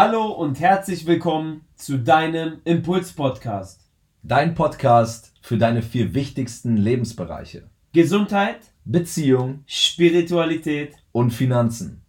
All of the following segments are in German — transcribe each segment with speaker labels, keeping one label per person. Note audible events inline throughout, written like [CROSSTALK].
Speaker 1: Hallo und herzlich willkommen zu deinem Impuls-Podcast.
Speaker 2: Dein Podcast für deine vier wichtigsten Lebensbereiche.
Speaker 1: Gesundheit,
Speaker 2: Beziehung
Speaker 1: Spiritualität
Speaker 2: und Finanzen.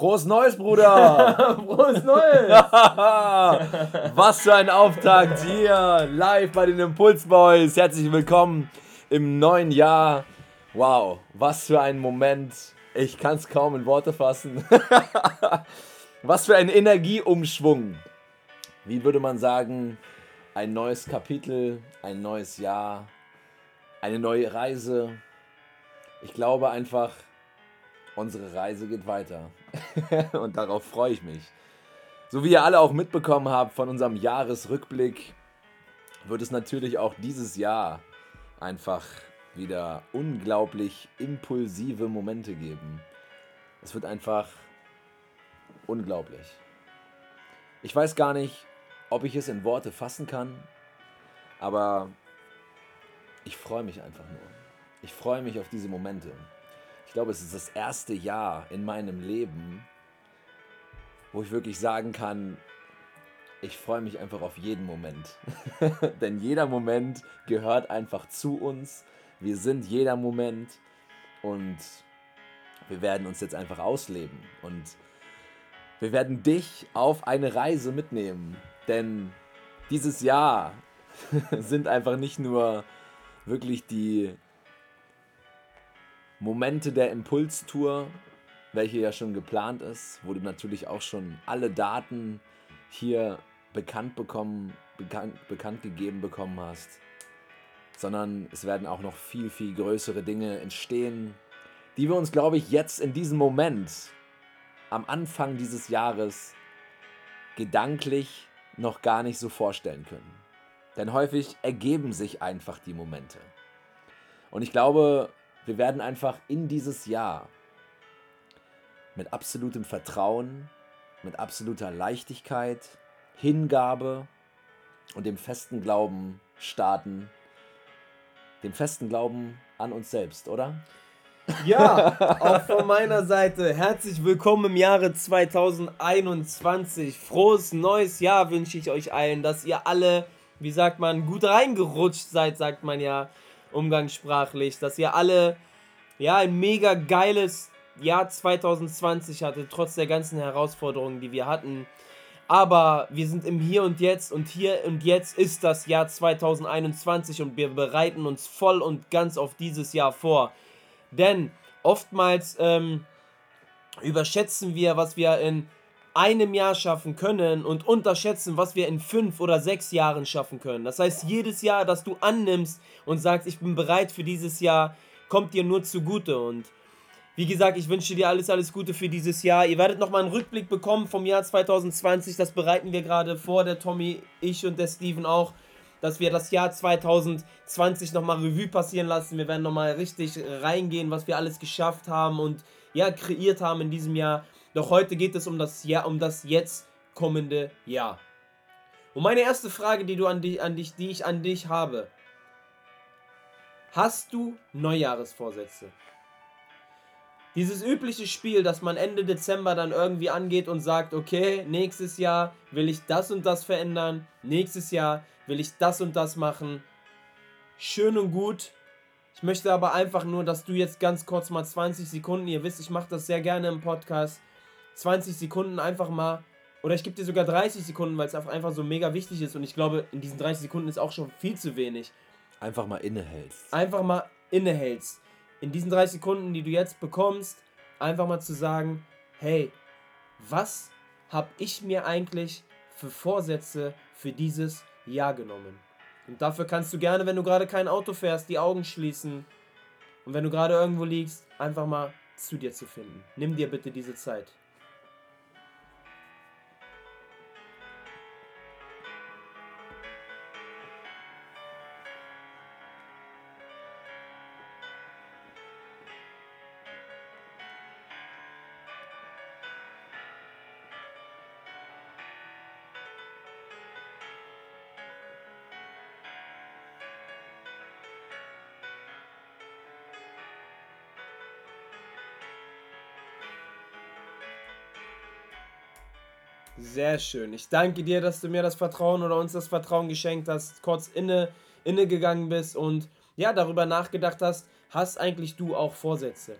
Speaker 2: Frohes Neues, Bruder! [LAUGHS]
Speaker 1: Frohes Neues! [LAUGHS]
Speaker 2: Was für ein Auftakt hier, live bei den Impulsboys. Herzlich willkommen im neuen Jahr. Wow, was für ein Moment. Ich kann es kaum in Worte fassen. [LAUGHS] was für ein Energieumschwung. Wie würde man sagen, ein neues Kapitel, ein neues Jahr, eine neue Reise. Ich glaube einfach, unsere Reise geht weiter. [LAUGHS] und darauf freue ich mich. So wie ihr alle auch mitbekommen habt von unserem Jahresrückblick, wird es natürlich auch dieses Jahr einfach wieder unglaublich impulsive Momente geben. Es wird einfach unglaublich. Ich weiß gar nicht, ob ich es in Worte fassen kann, aber ich freue mich einfach nur. Ich freue mich auf diese Momente. Ich glaube, es ist das erste Jahr in meinem Leben, wo ich wirklich sagen kann, ich freue mich einfach auf jeden Moment. [LAUGHS] Denn jeder Moment gehört einfach zu uns. Wir sind jeder Moment und wir werden uns jetzt einfach ausleben. Und wir werden dich auf eine Reise mitnehmen. Denn dieses Jahr [LAUGHS] sind einfach nicht nur wirklich die Momente der Impulstour, welche ja schon geplant ist, wo du natürlich auch schon alle Daten hier bekannt bekommen, bekannt, bekannt gegeben bekommen hast, sondern es werden auch noch viel, viel größere Dinge entstehen, die wir uns, glaube ich, jetzt in diesem Moment, am Anfang dieses Jahres, gedanklich noch gar nicht so vorstellen können. Denn häufig ergeben sich einfach die Momente. Und ich glaube, wir werden einfach in dieses Jahr mit absolutem Vertrauen, mit absoluter Leichtigkeit, Hingabe und dem festen Glauben starten. Dem festen Glauben an uns selbst, oder?
Speaker 1: Ja, auch von meiner Seite herzlich willkommen im Jahre 2021. Frohes neues Jahr wünsche ich euch allen, dass ihr alle, wie sagt man, gut reingerutscht seid, sagt man ja umgangssprachlich, dass ihr alle ja ein mega geiles Jahr 2020 hattet, trotz der ganzen Herausforderungen, die wir hatten. Aber wir sind im Hier und Jetzt und hier und jetzt ist das Jahr 2021 und wir bereiten uns voll und ganz auf dieses Jahr vor. Denn oftmals ähm, überschätzen wir, was wir in einem Jahr schaffen können und unterschätzen, was wir in fünf oder sechs Jahren schaffen können. Das heißt, jedes Jahr, das du annimmst und sagst, ich bin bereit für dieses Jahr, kommt dir nur zugute. Und wie gesagt, ich wünsche dir alles, alles Gute für dieses Jahr. Ihr werdet nochmal einen Rückblick bekommen vom Jahr 2020. Das bereiten wir gerade vor, der Tommy, ich und der Steven auch, dass wir das Jahr 2020 nochmal Revue passieren lassen. Wir werden nochmal richtig reingehen, was wir alles geschafft haben und ja, kreiert haben in diesem Jahr. Doch heute geht es um das Jahr, um das jetzt kommende Jahr. Und meine erste Frage, die du an dich, an dich, die ich an dich habe. Hast du Neujahresvorsätze? Dieses übliche Spiel, das man Ende Dezember dann irgendwie angeht und sagt, okay, nächstes Jahr will ich das und das verändern, nächstes Jahr will ich das und das machen. Schön und gut. Ich möchte aber einfach nur, dass du jetzt ganz kurz mal 20 Sekunden, ihr wisst, ich mache das sehr gerne im Podcast, 20 Sekunden einfach mal, oder ich gebe dir sogar 30 Sekunden, weil es einfach so mega wichtig ist und ich glaube, in diesen 30 Sekunden ist auch schon viel zu wenig.
Speaker 2: Einfach mal innehältst.
Speaker 1: Einfach mal innehältst. In diesen 30 Sekunden, die du jetzt bekommst, einfach mal zu sagen, hey, was habe ich mir eigentlich für Vorsätze für dieses Jahr genommen? Und dafür kannst du gerne, wenn du gerade kein Auto fährst, die Augen schließen. Und wenn du gerade irgendwo liegst, einfach mal zu dir zu finden. Nimm dir bitte diese Zeit. Sehr schön. Ich danke dir, dass du mir das Vertrauen oder uns das Vertrauen geschenkt hast, kurz inne, inne gegangen bist und ja, darüber nachgedacht hast, hast eigentlich du auch Vorsätze?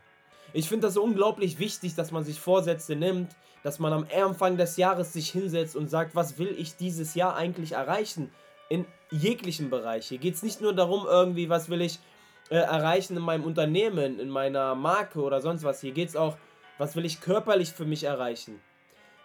Speaker 1: Ich finde das unglaublich wichtig, dass man sich Vorsätze nimmt, dass man am Anfang des Jahres sich hinsetzt und sagt, was will ich dieses Jahr eigentlich erreichen? In jeglichen Bereich. Hier geht es nicht nur darum, irgendwie, was will ich äh, erreichen in meinem Unternehmen, in meiner Marke oder sonst was. Hier geht es auch, was will ich körperlich für mich erreichen?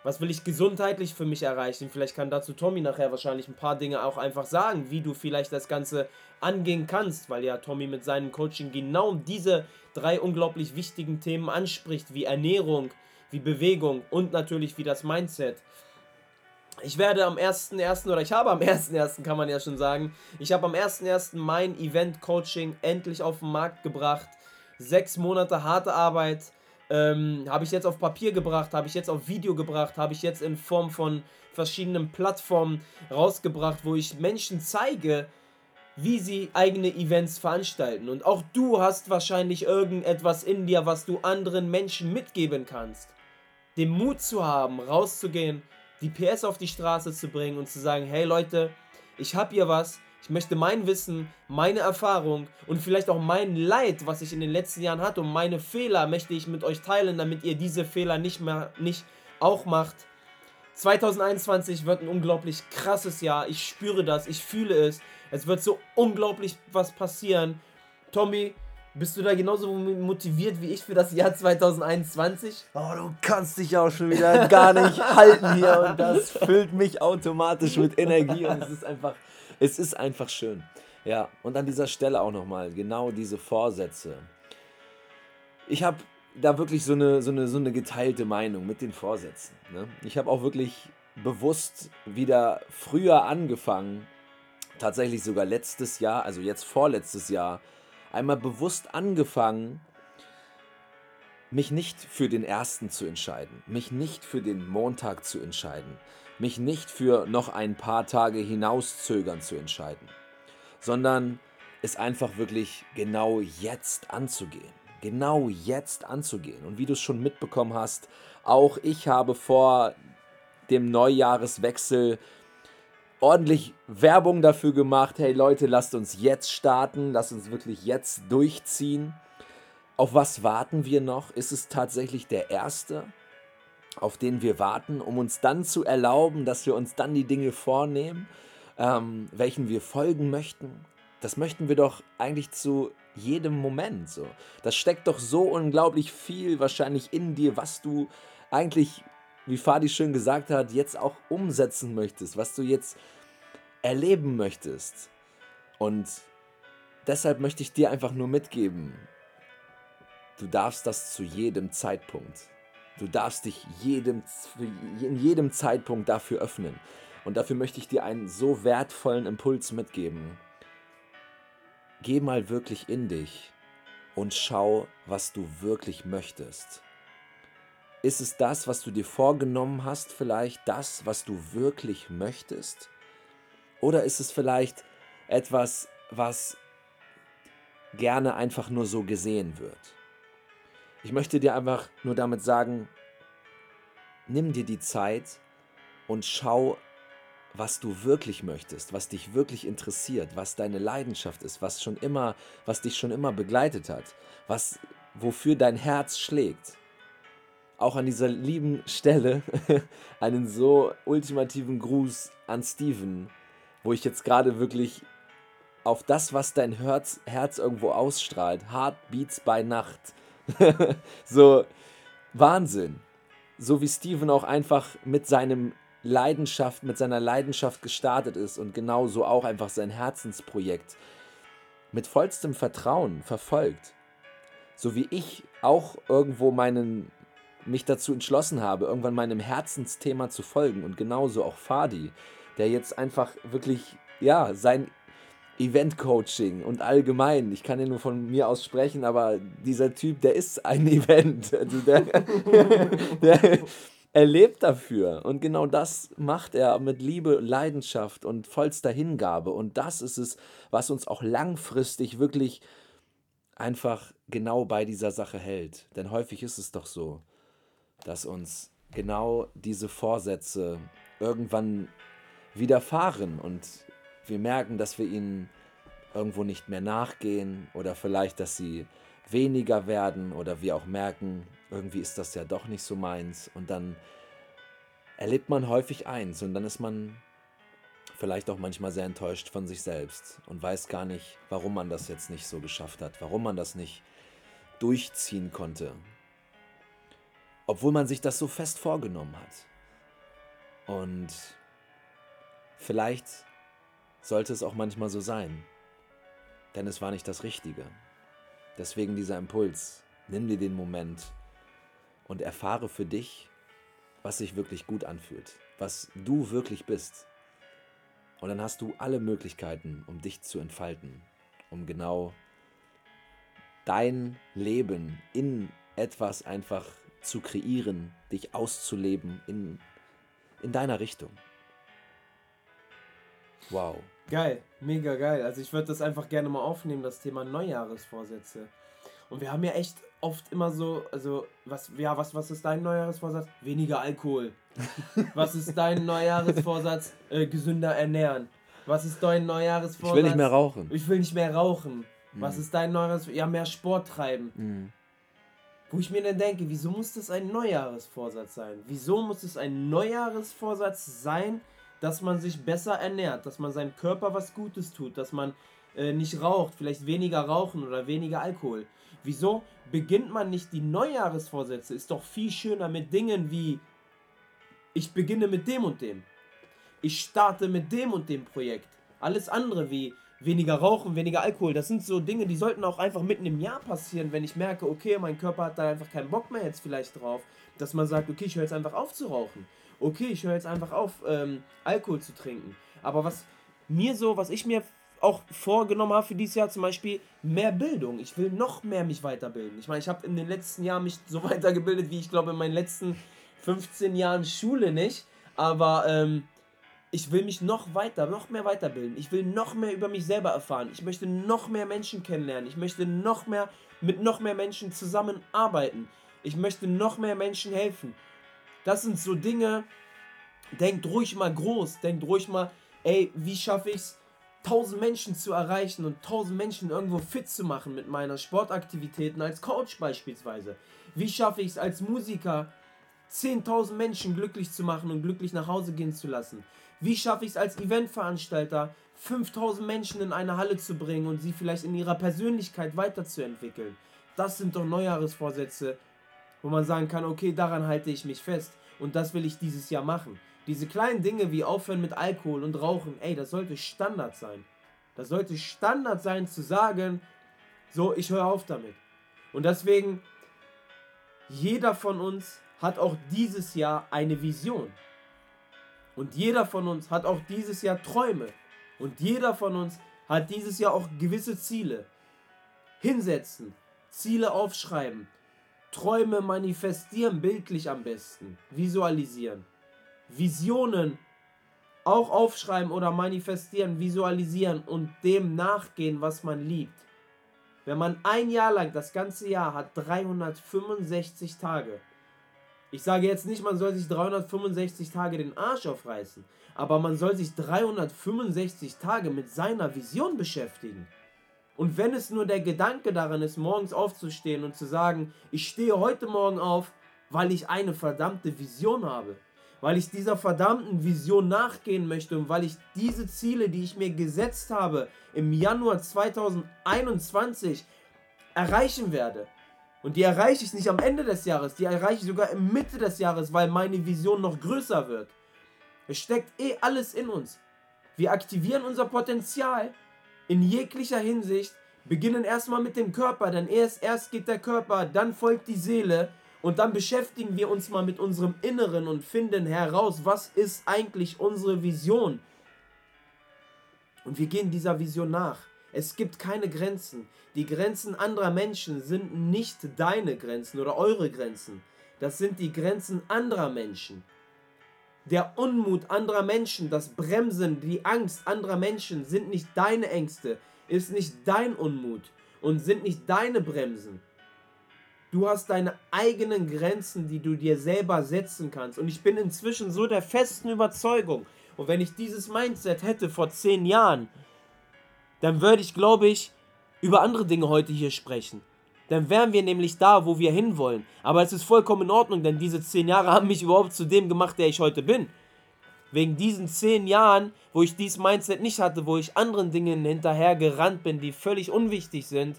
Speaker 1: Was will ich gesundheitlich für mich erreichen? Vielleicht kann dazu Tommy nachher wahrscheinlich ein paar Dinge auch einfach sagen, wie du vielleicht das Ganze angehen kannst, weil ja Tommy mit seinem Coaching genau diese drei unglaublich wichtigen Themen anspricht, wie Ernährung, wie Bewegung und natürlich wie das Mindset. Ich werde am 1.1. oder ich habe am 1.1. kann man ja schon sagen, ich habe am 1.1. mein Event-Coaching endlich auf den Markt gebracht. Sechs Monate harte Arbeit ähm, habe ich jetzt auf Papier gebracht, habe ich jetzt auf Video gebracht, habe ich jetzt in Form von verschiedenen Plattformen rausgebracht, wo ich Menschen zeige, wie sie eigene Events veranstalten. Und auch du hast wahrscheinlich irgendetwas in dir, was du anderen Menschen mitgeben kannst. Den Mut zu haben, rauszugehen, die PS auf die Straße zu bringen und zu sagen, hey Leute, ich habe hier was, ich möchte mein Wissen, meine Erfahrung und vielleicht auch mein Leid, was ich in den letzten Jahren hatte und meine Fehler möchte ich mit euch teilen, damit ihr diese Fehler nicht mehr nicht auch macht. 2021 wird ein unglaublich krasses Jahr. Ich spüre das, ich fühle es. Es wird so unglaublich was passieren. Tommy, bist du da genauso motiviert wie ich für das Jahr 2021?
Speaker 2: Oh, du kannst dich auch schon wieder gar nicht halten hier und das füllt mich automatisch mit Energie und es ist einfach, es ist einfach schön. Ja, und an dieser Stelle auch nochmal genau diese Vorsätze. Ich habe da wirklich so eine, so, eine, so eine geteilte Meinung mit den Vorsätzen. Ne? Ich habe auch wirklich bewusst wieder früher angefangen, tatsächlich sogar letztes Jahr, also jetzt vorletztes Jahr, einmal bewusst angefangen, mich nicht für den ersten zu entscheiden, mich nicht für den Montag zu entscheiden, mich nicht für noch ein paar Tage hinauszögern zu entscheiden, sondern es einfach wirklich genau jetzt anzugehen. Genau jetzt anzugehen. Und wie du es schon mitbekommen hast, auch ich habe vor dem Neujahreswechsel ordentlich Werbung dafür gemacht. Hey Leute, lasst uns jetzt starten, lasst uns wirklich jetzt durchziehen. Auf was warten wir noch? Ist es tatsächlich der erste, auf den wir warten, um uns dann zu erlauben, dass wir uns dann die Dinge vornehmen, ähm, welchen wir folgen möchten? Das möchten wir doch eigentlich zu jedem Moment so. Das steckt doch so unglaublich viel wahrscheinlich in dir, was du eigentlich wie Fadi schön gesagt hat, jetzt auch umsetzen möchtest, was du jetzt erleben möchtest. Und deshalb möchte ich dir einfach nur mitgeben, du darfst das zu jedem Zeitpunkt. Du darfst dich jedem, in jedem Zeitpunkt dafür öffnen. Und dafür möchte ich dir einen so wertvollen Impuls mitgeben. Geh mal wirklich in dich und schau, was du wirklich möchtest. Ist es das, was du dir vorgenommen hast, vielleicht das, was du wirklich möchtest? Oder ist es vielleicht etwas, was gerne einfach nur so gesehen wird? Ich möchte dir einfach nur damit sagen, nimm dir die Zeit und schau, was du wirklich möchtest, was dich wirklich interessiert, was deine Leidenschaft ist, was schon immer, was dich schon immer begleitet hat, was wofür dein Herz schlägt auch an dieser lieben Stelle [LAUGHS] einen so ultimativen Gruß an Steven, wo ich jetzt gerade wirklich auf das, was dein Herz, Herz irgendwo ausstrahlt, Heartbeats bei Nacht. [LAUGHS] so Wahnsinn. So wie Steven auch einfach mit seinem Leidenschaft, mit seiner Leidenschaft gestartet ist und genauso auch einfach sein Herzensprojekt mit vollstem Vertrauen verfolgt. So wie ich auch irgendwo meinen mich dazu entschlossen habe, irgendwann meinem Herzensthema zu folgen und genauso auch Fadi, der jetzt einfach wirklich, ja, sein Event-Coaching und allgemein, ich kann ja nur von mir aus sprechen, aber dieser Typ, der ist ein [LAUGHS] Event. Also der, [LAUGHS] der, er lebt dafür. Und genau das macht er mit Liebe, Leidenschaft und vollster Hingabe. Und das ist es, was uns auch langfristig wirklich einfach genau bei dieser Sache hält. Denn häufig ist es doch so, dass uns genau diese Vorsätze irgendwann widerfahren und wir merken, dass wir ihnen irgendwo nicht mehr nachgehen oder vielleicht, dass sie weniger werden oder wir auch merken, irgendwie ist das ja doch nicht so meins und dann erlebt man häufig eins und dann ist man vielleicht auch manchmal sehr enttäuscht von sich selbst und weiß gar nicht, warum man das jetzt nicht so geschafft hat, warum man das nicht durchziehen konnte, obwohl man sich das so fest vorgenommen hat. Und vielleicht sollte es auch manchmal so sein, denn es war nicht das Richtige. Deswegen dieser Impuls, nimm dir den Moment und erfahre für dich, was sich wirklich gut anfühlt, was du wirklich bist. Und dann hast du alle Möglichkeiten, um dich zu entfalten, um genau dein Leben in etwas einfach zu kreieren, dich auszuleben in, in deiner Richtung.
Speaker 1: Wow. Geil, mega geil. Also ich würde das einfach gerne mal aufnehmen, das Thema Neujahresvorsätze. Und wir haben ja echt oft immer so, also was, ja, was, was ist dein Neujahresvorsatz? Weniger Alkohol. [LAUGHS] was ist dein Neujahresvorsatz? Äh, gesünder ernähren. Was ist dein Neujahresvorsatz? Ich will nicht mehr rauchen. Ich will nicht mehr rauchen. Mhm. Was ist dein Neujahresvorsatz? Ja, mehr Sport treiben. Mhm. Wo ich mir dann denke, wieso muss das ein Neujahresvorsatz sein? Wieso muss es ein Neujahresvorsatz sein, dass man sich besser ernährt, dass man seinem Körper was Gutes tut, dass man äh, nicht raucht, vielleicht weniger rauchen oder weniger Alkohol. Wieso beginnt man nicht die Neujahresvorsätze? Ist doch viel schöner mit Dingen wie ich beginne mit dem und dem. Ich starte mit dem und dem Projekt. Alles andere wie weniger Rauchen, weniger Alkohol, das sind so Dinge, die sollten auch einfach mitten im Jahr passieren, wenn ich merke, okay, mein Körper hat da einfach keinen Bock mehr jetzt vielleicht drauf, dass man sagt, okay, ich höre jetzt einfach auf zu rauchen okay, ich höre jetzt einfach auf, ähm, Alkohol zu trinken. Aber was mir so, was ich mir auch vorgenommen habe für dieses Jahr zum Beispiel, mehr Bildung. Ich will noch mehr mich weiterbilden. Ich meine, ich habe in den letzten Jahren mich so [LAUGHS] weitergebildet, wie ich glaube in meinen letzten 15 Jahren Schule nicht. Aber ähm, ich will mich noch weiter, noch mehr weiterbilden. Ich will noch mehr über mich selber erfahren. Ich möchte noch mehr Menschen kennenlernen. Ich möchte noch mehr mit noch mehr Menschen zusammenarbeiten. Ich möchte noch mehr Menschen helfen. Das sind so Dinge, denkt ruhig mal groß, denkt ruhig mal, ey, wie schaffe ich es, 1000 Menschen zu erreichen und 1000 Menschen irgendwo fit zu machen mit meiner Sportaktivitäten als Coach beispielsweise. Wie schaffe ich es als Musiker, 10.000 Menschen glücklich zu machen und glücklich nach Hause gehen zu lassen? Wie schaffe ich es als Eventveranstalter, 5000 Menschen in eine Halle zu bringen und sie vielleicht in ihrer Persönlichkeit weiterzuentwickeln? Das sind doch Neujahresvorsätze, wo man sagen kann, okay, daran halte ich mich fest und das will ich dieses Jahr machen. Diese kleinen Dinge wie aufhören mit Alkohol und Rauchen, ey, das sollte Standard sein. Das sollte Standard sein zu sagen, so, ich höre auf damit. Und deswegen, jeder von uns hat auch dieses Jahr eine Vision. Und jeder von uns hat auch dieses Jahr Träume. Und jeder von uns hat dieses Jahr auch gewisse Ziele. Hinsetzen, Ziele aufschreiben, Träume manifestieren, bildlich am besten. Visualisieren. Visionen auch aufschreiben oder manifestieren, visualisieren und dem nachgehen, was man liebt. Wenn man ein Jahr lang, das ganze Jahr hat 365 Tage. Ich sage jetzt nicht, man soll sich 365 Tage den Arsch aufreißen, aber man soll sich 365 Tage mit seiner Vision beschäftigen. Und wenn es nur der Gedanke daran ist, morgens aufzustehen und zu sagen, ich stehe heute Morgen auf, weil ich eine verdammte Vision habe, weil ich dieser verdammten Vision nachgehen möchte und weil ich diese Ziele, die ich mir gesetzt habe, im Januar 2021 erreichen werde. Und die erreiche ich nicht am Ende des Jahres, die erreiche ich sogar im Mitte des Jahres, weil meine Vision noch größer wird. Es steckt eh alles in uns. Wir aktivieren unser Potenzial in jeglicher Hinsicht beginnen erstmal mit dem Körper, denn erst, erst geht der Körper, dann folgt die Seele und dann beschäftigen wir uns mal mit unserem Inneren und finden heraus, was ist eigentlich unsere Vision. Und wir gehen dieser Vision nach. Es gibt keine Grenzen. Die Grenzen anderer Menschen sind nicht deine Grenzen oder eure Grenzen. Das sind die Grenzen anderer Menschen. Der Unmut anderer Menschen, das Bremsen, die Angst anderer Menschen sind nicht deine Ängste, ist nicht dein Unmut und sind nicht deine Bremsen. Du hast deine eigenen Grenzen, die du dir selber setzen kannst. Und ich bin inzwischen so der festen Überzeugung. Und wenn ich dieses Mindset hätte vor zehn Jahren, dann würde ich, glaube ich, über andere Dinge heute hier sprechen. Dann wären wir nämlich da, wo wir hinwollen. Aber es ist vollkommen in Ordnung, denn diese zehn Jahre haben mich überhaupt zu dem gemacht, der ich heute bin. Wegen diesen zehn Jahren, wo ich dieses Mindset nicht hatte, wo ich anderen Dingen hinterher gerannt bin, die völlig unwichtig sind,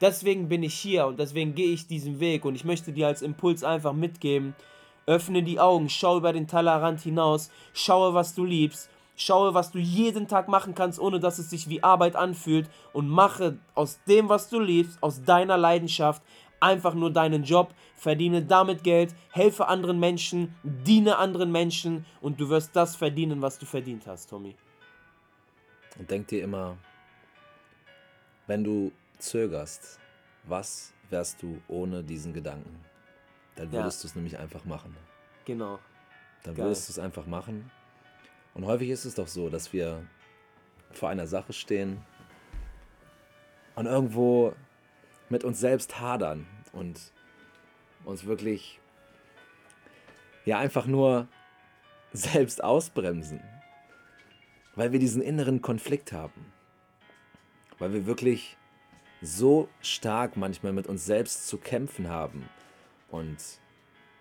Speaker 1: deswegen bin ich hier und deswegen gehe ich diesen Weg und ich möchte dir als Impuls einfach mitgeben, öffne die Augen, schau über den Tellerrand hinaus, schaue, was du liebst, schaue, was du jeden Tag machen kannst, ohne dass es sich wie Arbeit anfühlt und mache aus dem, was du liebst, aus deiner Leidenschaft, einfach nur deinen Job, verdiene damit Geld, helfe anderen Menschen, diene anderen Menschen und du wirst das verdienen, was du verdient hast, Tommy.
Speaker 2: Und denk dir immer, wenn du zögerst, was wärst du ohne diesen Gedanken? Dann würdest ja. du es nämlich einfach machen.
Speaker 1: Genau.
Speaker 2: Dann Geil. würdest du es einfach machen. Und häufig ist es doch so, dass wir vor einer Sache stehen und irgendwo mit uns selbst hadern und uns wirklich ja einfach nur selbst ausbremsen, weil wir diesen inneren Konflikt haben, weil wir wirklich so stark manchmal mit uns selbst zu kämpfen haben und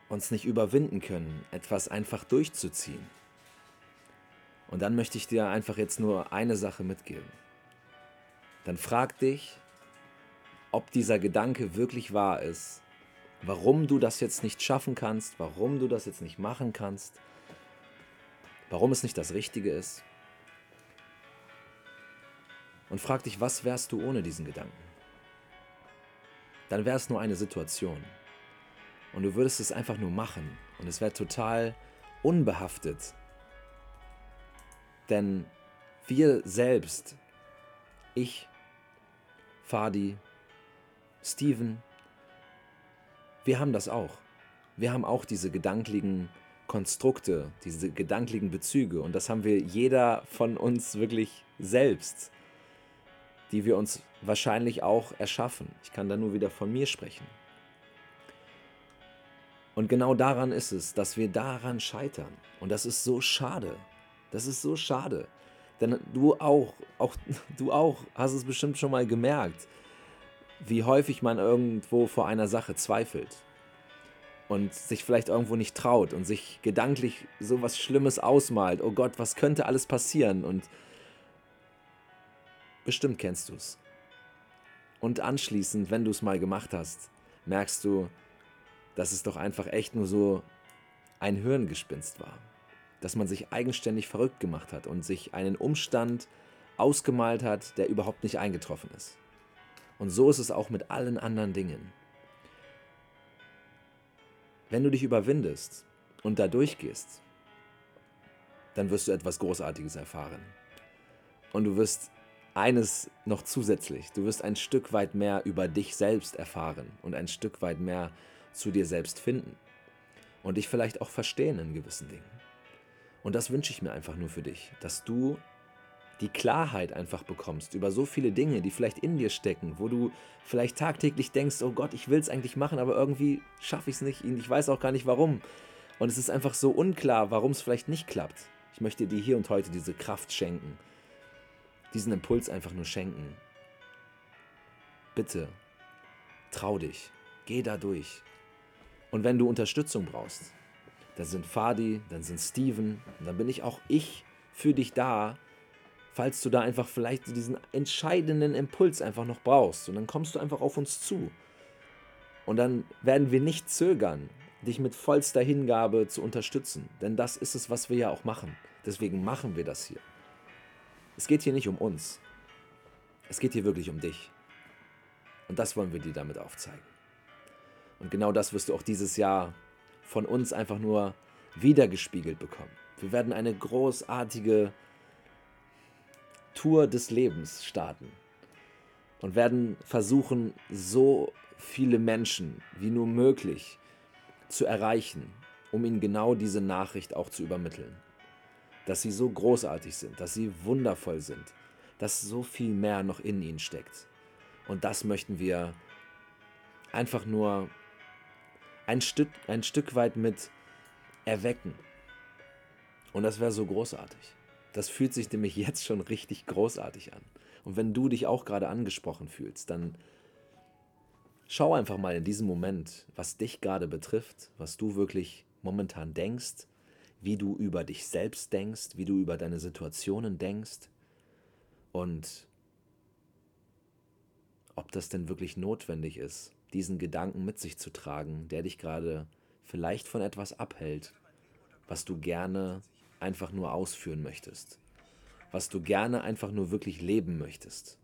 Speaker 2: uns nicht überwinden können, etwas einfach durchzuziehen. Und dann möchte ich dir einfach jetzt nur eine Sache mitgeben. Dann frag dich, ob dieser Gedanke wirklich wahr ist, warum du das jetzt nicht schaffen kannst, warum du das jetzt nicht machen kannst, warum es nicht das Richtige ist. Und frag dich, was wärst du ohne diesen Gedanken? Dann wäre es nur eine Situation. Und du würdest es einfach nur machen. Und es wäre total unbehaftet. Denn wir selbst, ich, Fadi, Steven, wir haben das auch. Wir haben auch diese gedanklichen Konstrukte, diese gedanklichen Bezüge. Und das haben wir jeder von uns wirklich selbst, die wir uns wahrscheinlich auch erschaffen. Ich kann da nur wieder von mir sprechen. Und genau daran ist es, dass wir daran scheitern. Und das ist so schade. Das ist so schade. Denn du auch, auch, [LAUGHS] du auch hast es bestimmt schon mal gemerkt wie häufig man irgendwo vor einer Sache zweifelt und sich vielleicht irgendwo nicht traut und sich gedanklich so was Schlimmes ausmalt. Oh Gott, was könnte alles passieren? Und bestimmt kennst du es. Und anschließend, wenn du es mal gemacht hast, merkst du, dass es doch einfach echt nur so ein Hirngespinst war. Dass man sich eigenständig verrückt gemacht hat und sich einen Umstand ausgemalt hat, der überhaupt nicht eingetroffen ist. Und so ist es auch mit allen anderen Dingen. Wenn du dich überwindest und da durchgehst, dann wirst du etwas Großartiges erfahren. Und du wirst eines noch zusätzlich, du wirst ein Stück weit mehr über dich selbst erfahren und ein Stück weit mehr zu dir selbst finden und dich vielleicht auch verstehen in gewissen Dingen. Und das wünsche ich mir einfach nur für dich, dass du die Klarheit einfach bekommst über so viele Dinge, die vielleicht in dir stecken, wo du vielleicht tagtäglich denkst, oh Gott, ich will es eigentlich machen, aber irgendwie schaffe ich es nicht ich weiß auch gar nicht warum. Und es ist einfach so unklar, warum es vielleicht nicht klappt. Ich möchte dir hier und heute diese Kraft schenken, diesen Impuls einfach nur schenken. Bitte, trau dich, geh da durch. Und wenn du Unterstützung brauchst, dann sind Fadi, dann sind Steven, und dann bin ich auch ich für dich da, falls du da einfach vielleicht diesen entscheidenden Impuls einfach noch brauchst. Und dann kommst du einfach auf uns zu. Und dann werden wir nicht zögern, dich mit vollster Hingabe zu unterstützen. Denn das ist es, was wir ja auch machen. Deswegen machen wir das hier. Es geht hier nicht um uns. Es geht hier wirklich um dich. Und das wollen wir dir damit aufzeigen. Und genau das wirst du auch dieses Jahr von uns einfach nur wiedergespiegelt bekommen. Wir werden eine großartige Tour des Lebens starten und werden versuchen, so viele Menschen wie nur möglich zu erreichen, um ihnen genau diese Nachricht auch zu übermitteln. Dass sie so großartig sind, dass sie wundervoll sind, dass so viel mehr noch in ihnen steckt. Und das möchten wir einfach nur ein Stück, ein Stück weit mit erwecken. Und das wäre so großartig. Das fühlt sich nämlich [LAUGHS] jetzt schon richtig großartig an. Und wenn du dich auch gerade angesprochen fühlst, dann schau einfach mal in diesem Moment, was dich gerade betrifft, was du wirklich momentan denkst, wie du über dich selbst denkst, wie du über deine Situationen denkst und ob das denn wirklich notwendig ist, diesen Gedanken mit sich zu tragen, der dich gerade vielleicht von etwas abhält, was du gerne einfach nur ausführen möchtest, was du gerne einfach nur wirklich leben möchtest.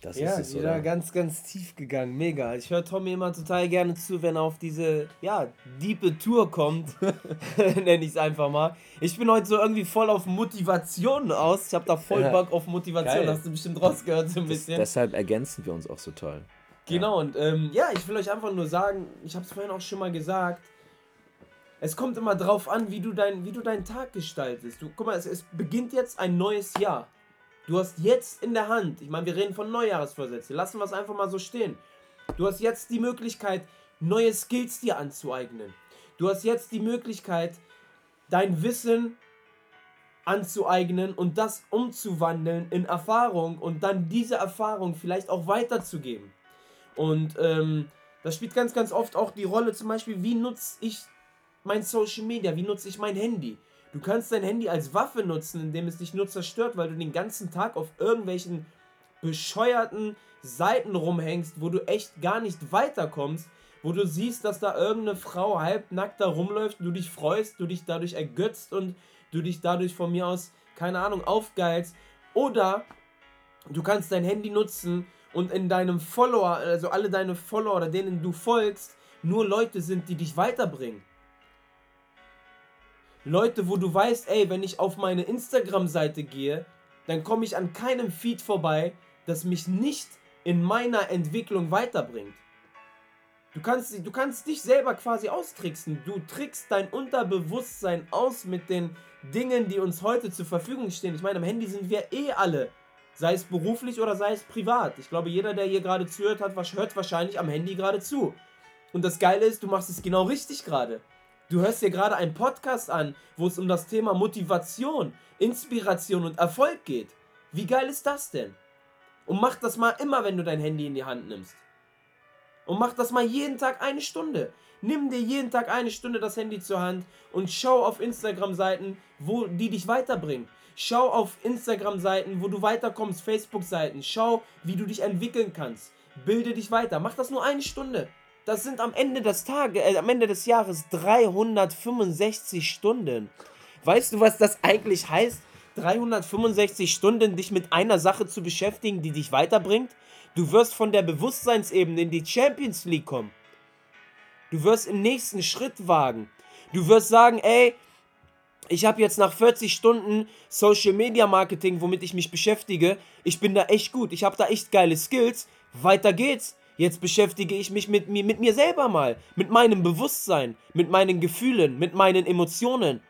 Speaker 1: Das ja, ist es, wieder ganz, ganz tief gegangen. Mega. Ich höre Tommy immer total gerne zu, wenn er auf diese, ja, diepe Tour kommt. [LAUGHS] [LAUGHS] Nenne ich es einfach mal. Ich bin heute so irgendwie voll auf Motivation aus. Ich habe da voll ja. Bock auf Motivation. Geil. Hast du bestimmt rausgehört so ein bisschen.
Speaker 2: Das, deshalb ergänzen wir uns auch so toll.
Speaker 1: Genau, ja. und ähm, ja, ich will euch einfach nur sagen, ich habe es vorhin auch schon mal gesagt, es kommt immer drauf an, wie du, dein, wie du deinen Tag gestaltest. Du, guck mal, es, es beginnt jetzt ein neues Jahr. Du hast jetzt in der Hand, ich meine, wir reden von Neujahresvorsätzen, lassen wir es einfach mal so stehen. Du hast jetzt die Möglichkeit, neue Skills dir anzueignen. Du hast jetzt die Möglichkeit, dein Wissen anzueignen und das umzuwandeln in Erfahrung und dann diese Erfahrung vielleicht auch weiterzugeben. Und ähm, das spielt ganz, ganz oft auch die Rolle, zum Beispiel, wie nutze ich mein Social Media, wie nutze ich mein Handy. Du kannst dein Handy als Waffe nutzen, indem es dich nur zerstört, weil du den ganzen Tag auf irgendwelchen bescheuerten Seiten rumhängst, wo du echt gar nicht weiterkommst, wo du siehst, dass da irgendeine Frau halbnackt da rumläuft, du dich freust, du dich dadurch ergötzt und du dich dadurch von mir aus, keine Ahnung, aufgeilst. Oder du kannst dein Handy nutzen und in deinem Follower, also alle deine Follower oder denen du folgst, nur Leute sind, die dich weiterbringen. Leute, wo du weißt, ey, wenn ich auf meine Instagram-Seite gehe, dann komme ich an keinem Feed vorbei, das mich nicht in meiner Entwicklung weiterbringt. Du kannst, du kannst dich selber quasi austricksen. Du trickst dein Unterbewusstsein aus mit den Dingen, die uns heute zur Verfügung stehen. Ich meine, am Handy sind wir eh alle. Sei es beruflich oder sei es privat. Ich glaube, jeder, der hier gerade zuhört, hat, hört wahrscheinlich am Handy gerade zu. Und das Geile ist, du machst es genau richtig gerade. Du hörst dir gerade einen Podcast an, wo es um das Thema Motivation, Inspiration und Erfolg geht. Wie geil ist das denn? Und mach das mal immer, wenn du dein Handy in die Hand nimmst. Und mach das mal jeden Tag eine Stunde. Nimm dir jeden Tag eine Stunde das Handy zur Hand und schau auf Instagram-Seiten, wo die dich weiterbringen. Schau auf Instagram-Seiten, wo du weiterkommst, Facebook-Seiten. Schau, wie du dich entwickeln kannst. Bilde dich weiter. Mach das nur eine Stunde. Das sind am Ende des Tages, äh, am Ende des Jahres 365 Stunden. Weißt du, was das eigentlich heißt? 365 Stunden dich mit einer Sache zu beschäftigen, die dich weiterbringt? Du wirst von der Bewusstseinsebene in die Champions League kommen. Du wirst im nächsten Schritt wagen. Du wirst sagen, ey, ich habe jetzt nach 40 Stunden Social Media Marketing, womit ich mich beschäftige, ich bin da echt gut, ich habe da echt geile Skills. Weiter geht's. Jetzt beschäftige ich mich mit mir, mit mir selber mal, mit meinem Bewusstsein, mit meinen Gefühlen, mit meinen Emotionen.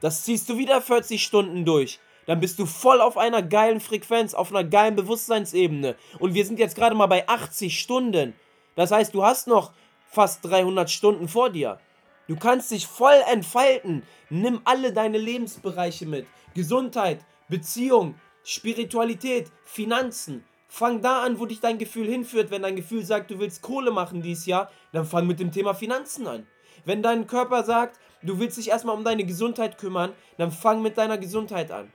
Speaker 1: Das ziehst du wieder 40 Stunden durch. Dann bist du voll auf einer geilen Frequenz, auf einer geilen Bewusstseinsebene. Und wir sind jetzt gerade mal bei 80 Stunden. Das heißt, du hast noch fast 300 Stunden vor dir. Du kannst dich voll entfalten. Nimm alle deine Lebensbereiche mit. Gesundheit, Beziehung, Spiritualität, Finanzen, Fang da an, wo dich dein Gefühl hinführt. Wenn dein Gefühl sagt, du willst Kohle machen dieses Jahr, dann fang mit dem Thema Finanzen an. Wenn dein Körper sagt, du willst dich erstmal um deine Gesundheit kümmern, dann fang mit deiner Gesundheit an.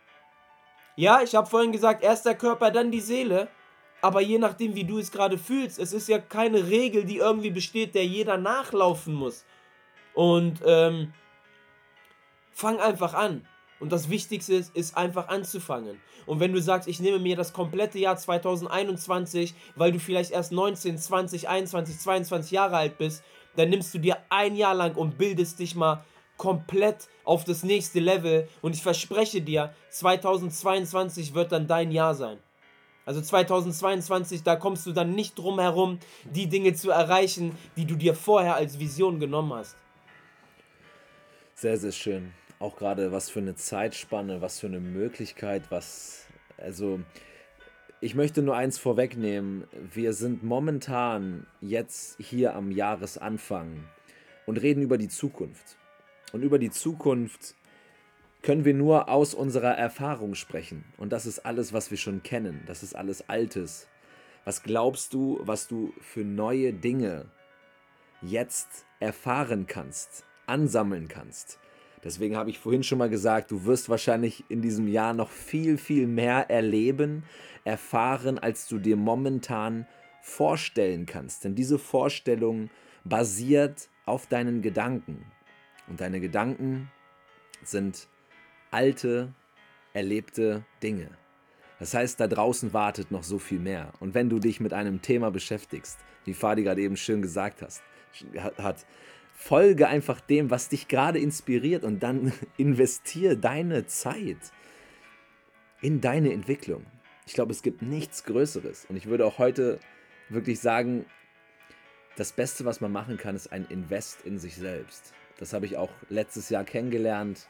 Speaker 1: Ja, ich habe vorhin gesagt, erst der Körper, dann die Seele. Aber je nachdem, wie du es gerade fühlst, es ist ja keine Regel, die irgendwie besteht, der jeder nachlaufen muss. Und ähm, fang einfach an. Und das Wichtigste ist, ist einfach anzufangen. Und wenn du sagst, ich nehme mir das komplette Jahr 2021, weil du vielleicht erst 19, 20, 21, 22 Jahre alt bist, dann nimmst du dir ein Jahr lang und bildest dich mal komplett auf das nächste Level. Und ich verspreche dir, 2022 wird dann dein Jahr sein. Also 2022, da kommst du dann nicht drum herum, die Dinge zu erreichen, die du dir vorher als Vision genommen hast.
Speaker 2: Sehr, sehr schön auch gerade was für eine Zeitspanne, was für eine Möglichkeit, was, also ich möchte nur eins vorwegnehmen. Wir sind momentan jetzt hier am Jahresanfang und reden über die Zukunft. Und über die Zukunft können wir nur aus unserer Erfahrung sprechen. Und das ist alles, was wir schon kennen. Das ist alles Altes. Was glaubst du, was du für neue Dinge jetzt erfahren kannst, ansammeln kannst? Deswegen habe ich vorhin schon mal gesagt, du wirst wahrscheinlich in diesem Jahr noch viel, viel mehr erleben, erfahren, als du dir momentan vorstellen kannst. Denn diese Vorstellung basiert auf deinen Gedanken. Und deine Gedanken sind alte, erlebte Dinge. Das heißt, da draußen wartet noch so viel mehr. Und wenn du dich mit einem Thema beschäftigst, wie Fadi gerade eben schön gesagt hast, hat, folge einfach dem, was dich gerade inspiriert und dann [LAUGHS] investiere deine Zeit in deine Entwicklung. Ich glaube, es gibt nichts Größeres. Und ich würde auch heute wirklich sagen, das Beste, was man machen kann, ist ein Invest in sich selbst. Das habe ich auch letztes Jahr kennengelernt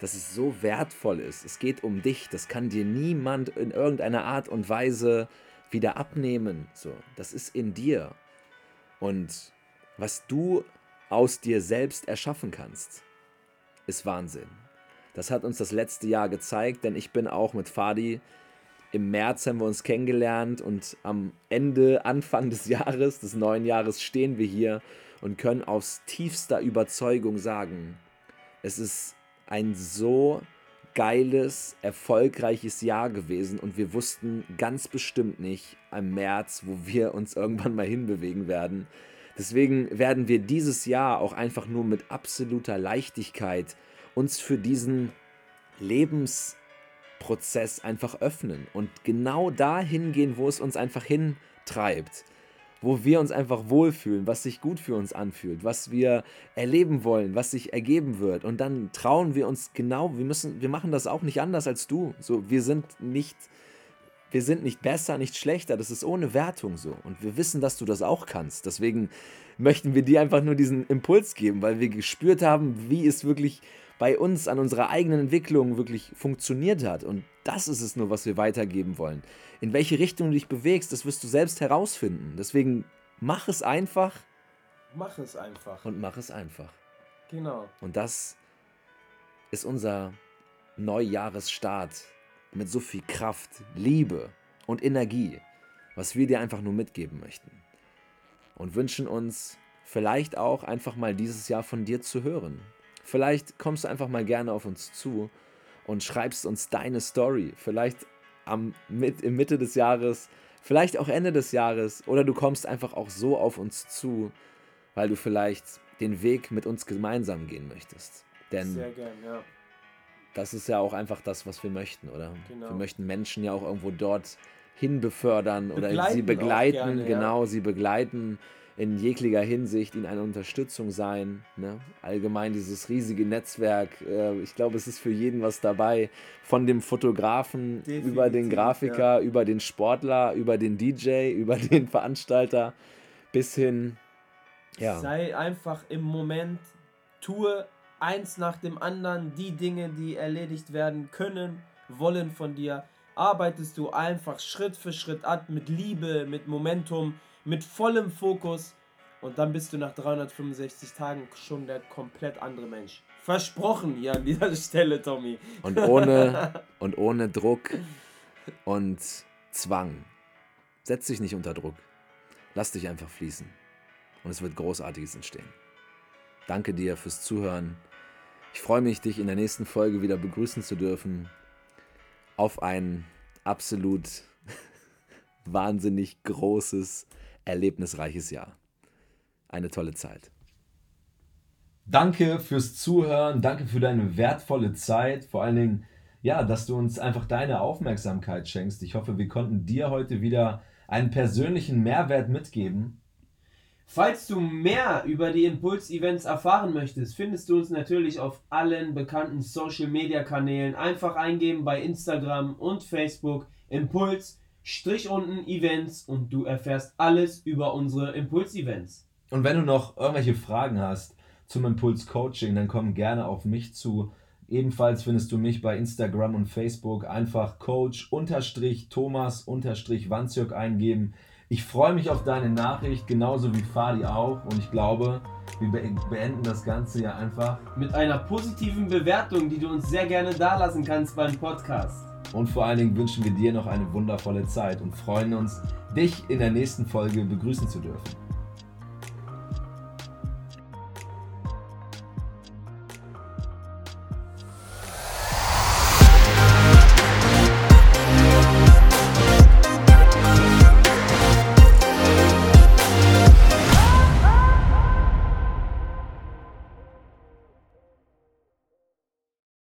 Speaker 2: dass es so wertvoll ist. Es geht um dich. Das kann dir niemand in irgendeiner Art und Weise wieder abnehmen. So, das ist in dir. Und was du aus dir selbst erschaffen kannst, ist Wahnsinn. Das hat uns das letzte Jahr gezeigt, denn ich bin auch mit Fadi im März haben wir uns kennengelernt und am Ende, Anfang des [LAUGHS] Jahres, des neuen Jahres, stehen wir hier und können aus tiefster Überzeugung sagen, es ist ein so geiles, erfolgreiches Jahr gewesen und wir wussten ganz bestimmt nicht im März, wo wir uns irgendwann mal hinbewegen werden. Deswegen werden wir dieses Jahr auch einfach nur mit absoluter Leichtigkeit uns für diesen Lebensprozess einfach öffnen und genau dahin gehen, wo es uns einfach hintreibt wo wir uns einfach wohlfühlen, was sich gut für uns anfühlt, was wir erleben wollen, was sich ergeben wird. Und dann trauen wir uns genau, wir müssen, wir machen das auch nicht anders als du. So, wir sind nicht, wir sind nicht besser, nicht schlechter. Das ist ohne Wertung so. Und wir wissen, dass du das auch kannst. Deswegen möchten wir dir einfach nur diesen Impuls geben, weil wir gespürt haben, wie es wirklich bei uns an unserer eigenen Entwicklung wirklich funktioniert hat. Und das ist es nur, was wir weitergeben wollen. In welche Richtung du dich bewegst, das wirst du selbst herausfinden. Deswegen mach es einfach.
Speaker 1: Mach es einfach.
Speaker 2: Und mach es einfach.
Speaker 1: Genau.
Speaker 2: Und das ist unser Neujahresstart mit so viel Kraft, Liebe und Energie, was wir dir einfach nur mitgeben möchten. Und wünschen uns vielleicht auch einfach mal dieses Jahr von dir zu hören. Vielleicht kommst du einfach mal gerne auf uns zu und schreibst uns deine Story. Vielleicht am, mit, im Mitte des Jahres, vielleicht auch Ende des Jahres. Oder du kommst einfach auch so auf uns zu, weil du vielleicht den Weg mit uns gemeinsam gehen möchtest. Denn
Speaker 1: Sehr gern, ja.
Speaker 2: Das ist ja auch einfach das, was wir möchten, oder?
Speaker 1: Genau.
Speaker 2: Wir möchten Menschen ja auch irgendwo dort hin befördern oder
Speaker 1: Begleiten
Speaker 2: sie begleiten,
Speaker 1: gerne, ja.
Speaker 2: genau, sie begleiten in jeglicher Hinsicht ihnen eine Unterstützung sein. Ne? Allgemein dieses riesige Netzwerk. Äh, ich glaube, es ist für jeden was dabei. Von dem Fotografen
Speaker 1: Definitiv,
Speaker 2: über den Grafiker, über den Sportler, über den DJ, [LAUGHS] über den Veranstalter bis hin. Ja.
Speaker 1: Sei einfach im Moment, tue eins nach dem anderen die Dinge, die erledigt werden können, wollen von dir. Arbeitest du einfach Schritt für Schritt ab mit Liebe, mit Momentum, mit vollem Fokus und dann bist du nach 365 Tagen schon der komplett andere Mensch. Versprochen hier an dieser [LAUGHS] Stelle, Tommy.
Speaker 2: Und ohne, [LAUGHS] und ohne Druck und Zwang. Setz dich nicht unter Druck. Lass dich einfach fließen. Und es wird Großartiges entstehen. Danke dir fürs Zuhören. Ich freue mich, dich in der nächsten Folge wieder begrüßen zu dürfen. Auf ein absolut [LAUGHS] wahnsinnig großes, erlebnisreiches Jahr. Eine tolle Zeit. Danke fürs Zuhören, danke für deine wertvolle Zeit, vor allen Dingen, ja, dass du uns einfach deine Aufmerksamkeit schenkst. Ich hoffe, wir konnten dir heute wieder einen persönlichen Mehrwert mitgeben.
Speaker 1: Falls du mehr über die Impuls-Events erfahren möchtest, findest du uns natürlich auf allen bekannten Social-Media-Kanälen. Einfach eingeben bei Instagram und Facebook Impuls, Strich unten Events und du erfährst alles über unsere Impuls-Events.
Speaker 2: Und wenn du noch irgendwelche Fragen hast zum Impuls Coaching, dann komm gerne auf mich zu. Ebenfalls findest du mich bei Instagram und Facebook. Einfach Coach-Thomas-Wanzjörg eingeben. Ich freue mich auf deine Nachricht, genauso wie Fadi auch. Und ich glaube, wir beenden das Ganze ja einfach
Speaker 1: mit einer positiven Bewertung, die du uns sehr gerne dalassen kannst beim Podcast.
Speaker 2: Und vor allen Dingen wünschen wir dir noch eine wundervolle Zeit und freuen uns, dich in der nächsten Folge begrüßen zu dürfen.